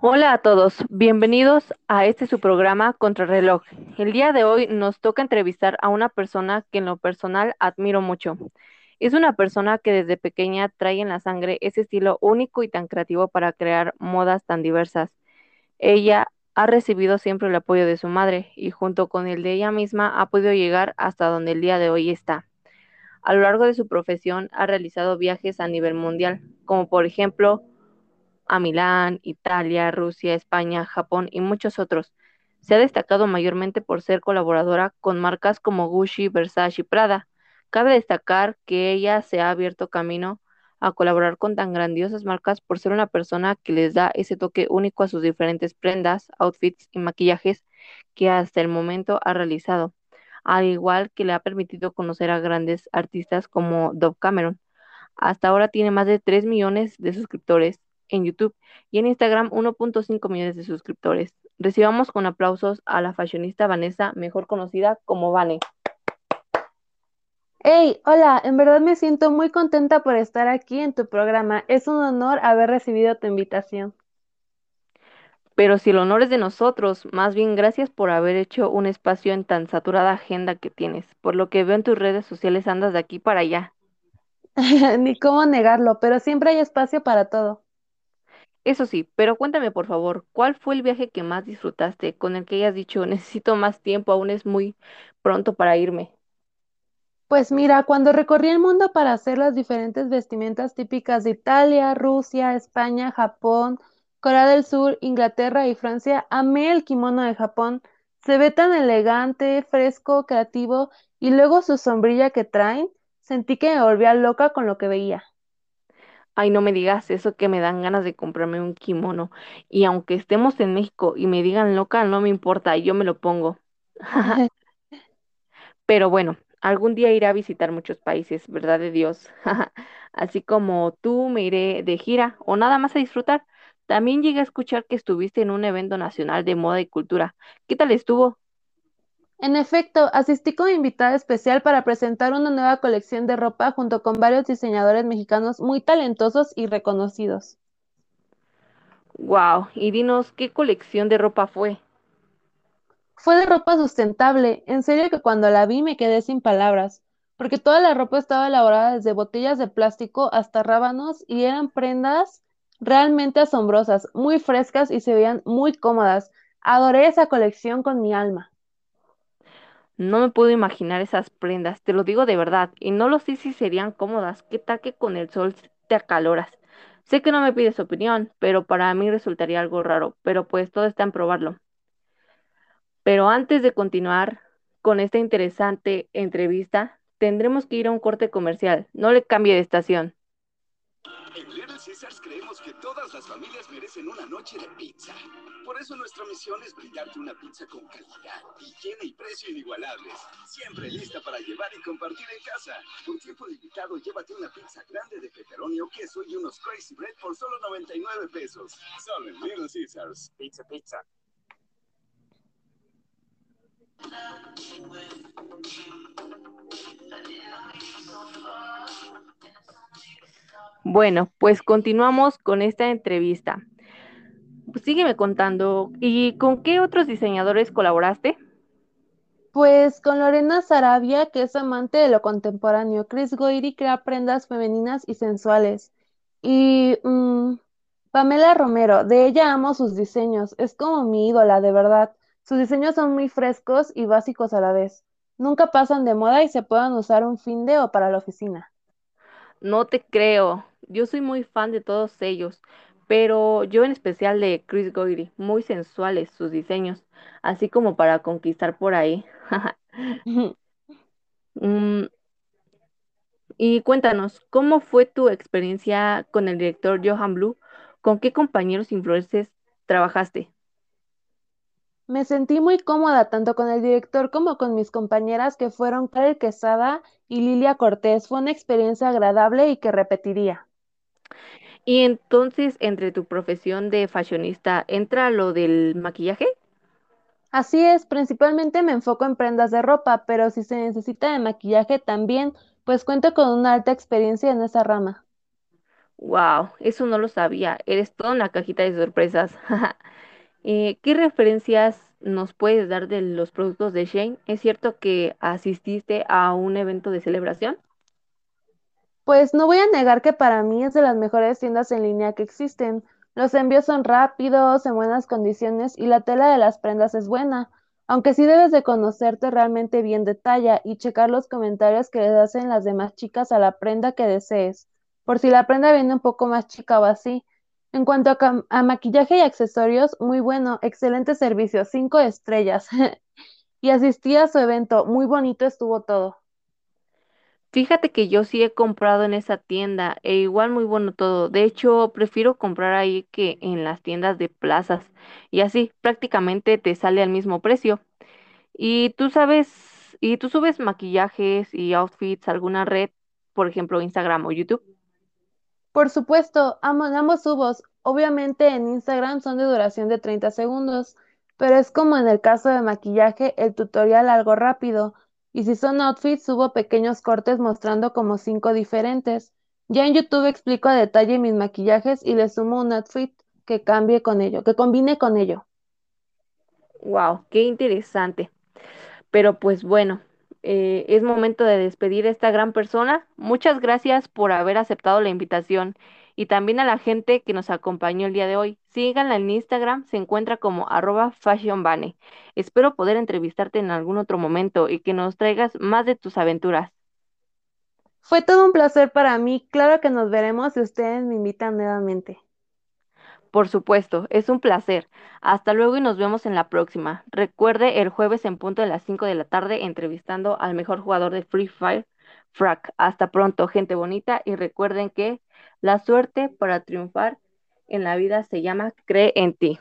Hola a todos, bienvenidos a este su programa Contrarreloj. El día de hoy nos toca entrevistar a una persona que en lo personal admiro mucho. Es una persona que desde pequeña trae en la sangre ese estilo único y tan creativo para crear modas tan diversas. Ella ha recibido siempre el apoyo de su madre y junto con el de ella misma ha podido llegar hasta donde el día de hoy está. A lo largo de su profesión ha realizado viajes a nivel mundial, como por ejemplo a Milán, Italia, Rusia, España, Japón y muchos otros. Se ha destacado mayormente por ser colaboradora con marcas como Gucci, Versace y Prada. Cabe destacar que ella se ha abierto camino a colaborar con tan grandiosas marcas por ser una persona que les da ese toque único a sus diferentes prendas, outfits y maquillajes que hasta el momento ha realizado, al igual que le ha permitido conocer a grandes artistas como Dove Cameron. Hasta ahora tiene más de 3 millones de suscriptores en YouTube y en Instagram 1.5 millones de suscriptores. Recibamos con aplausos a la fashionista Vanessa, mejor conocida como Vane. Hey, hola, en verdad me siento muy contenta por estar aquí en tu programa. Es un honor haber recibido tu invitación. Pero si el honor es de nosotros, más bien gracias por haber hecho un espacio en tan saturada agenda que tienes. Por lo que veo en tus redes sociales andas de aquí para allá. Ni cómo negarlo, pero siempre hay espacio para todo. Eso sí, pero cuéntame por favor, ¿cuál fue el viaje que más disfrutaste, con el que hayas dicho necesito más tiempo, aún es muy pronto para irme? Pues mira, cuando recorrí el mundo para hacer las diferentes vestimentas típicas de Italia, Rusia, España, Japón, Corea del Sur, Inglaterra y Francia, amé el kimono de Japón. Se ve tan elegante, fresco, creativo y luego su sombrilla que traen, sentí que me volvía loca con lo que veía. Ay, no me digas eso que me dan ganas de comprarme un kimono. Y aunque estemos en México y me digan loca, no me importa, yo me lo pongo. Pero bueno, algún día iré a visitar muchos países, ¿verdad de Dios? Así como tú me iré de gira o nada más a disfrutar. También llegué a escuchar que estuviste en un evento nacional de moda y cultura. ¿Qué tal estuvo? En efecto, asistí como invitada especial para presentar una nueva colección de ropa junto con varios diseñadores mexicanos muy talentosos y reconocidos. Wow, y dinos, ¿qué colección de ropa fue? Fue de ropa sustentable, en serio que cuando la vi me quedé sin palabras, porque toda la ropa estaba elaborada desde botellas de plástico hasta rábanos y eran prendas realmente asombrosas, muy frescas y se veían muy cómodas. Adoré esa colección con mi alma. No me puedo imaginar esas prendas, te lo digo de verdad, y no lo sé si serían cómodas. ¿Qué tal que con el sol te acaloras? Sé que no me pides opinión, pero para mí resultaría algo raro, pero pues todo está en probarlo. Pero antes de continuar con esta interesante entrevista, tendremos que ir a un corte comercial. No le cambie de estación. En Little Caesars creemos que todas las familias merecen una noche de pizza. Por eso nuestra misión es brindarte una pizza con calidad, higiene y precio inigualables. Siempre lista para llevar y compartir en casa. Por tiempo limitado, llévate una pizza grande de pepperoni o queso y unos crazy bread por solo 99 pesos. Solo en Little Caesars. Pizza, pizza. Bueno, pues continuamos con esta entrevista. Sígueme contando, ¿y con qué otros diseñadores colaboraste? Pues con Lorena Sarabia, que es amante de lo contemporáneo. Chris Goiri crea prendas femeninas y sensuales. Y mm, Pamela Romero, de ella amo sus diseños. Es como mi ídola, de verdad. Sus diseños son muy frescos y básicos a la vez. Nunca pasan de moda y se pueden usar un fin de o para la oficina. No te creo. Yo soy muy fan de todos ellos, pero yo en especial de Chris Goyri, muy sensuales sus diseños, así como para conquistar por ahí. Mm, y cuéntanos, ¿cómo fue tu experiencia con el director Johan Blue? ¿Con qué compañeros influencers trabajaste? Me sentí muy cómoda tanto con el director como con mis compañeras que fueron Karel Quesada y Lilia Cortés. Fue una experiencia agradable y que repetiría. Y entonces, entre tu profesión de fashionista, ¿entra lo del maquillaje? Así es, principalmente me enfoco en prendas de ropa, pero si se necesita de maquillaje también, pues cuento con una alta experiencia en esa rama. Wow, eso no lo sabía. Eres toda una cajita de sorpresas. Eh, ¿qué referencias nos puedes dar de los productos de Shane? ¿Es cierto que asististe a un evento de celebración? Pues no voy a negar que para mí es de las mejores tiendas en línea que existen. Los envíos son rápidos, en buenas condiciones y la tela de las prendas es buena, aunque sí debes de conocerte realmente bien de talla y checar los comentarios que les hacen las demás chicas a la prenda que desees, por si la prenda viene un poco más chica o así. En cuanto a, maquillaje y accesorios, muy bueno, excelente servicio, cinco estrellas. Y asistí a su evento, muy bonito estuvo todo. Fíjate que yo sí he comprado en esa tienda e igual muy bueno todo. De hecho, prefiero comprar ahí que en las tiendas de plazas y así prácticamente te sale al mismo precio. Y tú sabes, y tú subes maquillajes y outfits a alguna red, por ejemplo, Instagram o YouTube. Por supuesto, amo, ambos subos. Obviamente en Instagram son de duración de 30 segundos, pero es como en el caso de maquillaje, el tutorial algo rápido. Y si son outfits, subo pequeños cortes mostrando como cinco diferentes. Ya en YouTube explico a detalle mis maquillajes y le sumo un outfit que cambie con ello, que combine con ello. Wow, qué interesante. Pero pues bueno, eh, es momento de despedir a esta gran persona. Muchas gracias por haber aceptado la invitación y también a la gente que nos acompañó el día de hoy. Síganla en Instagram, se encuentra como arroba fashionbane. Espero poder entrevistarte en algún otro momento y que nos traigas más de tus aventuras. Fue todo un placer para mí. Claro que nos veremos si ustedes me invitan nuevamente. Por supuesto, es un placer. Hasta luego y nos vemos en la próxima. Recuerde el jueves en punto de las 5 de la tarde entrevistando al mejor jugador de Free Fire, Frack. Hasta pronto, gente bonita, y recuerden que la suerte para triunfar en la vida se llama cree en ti.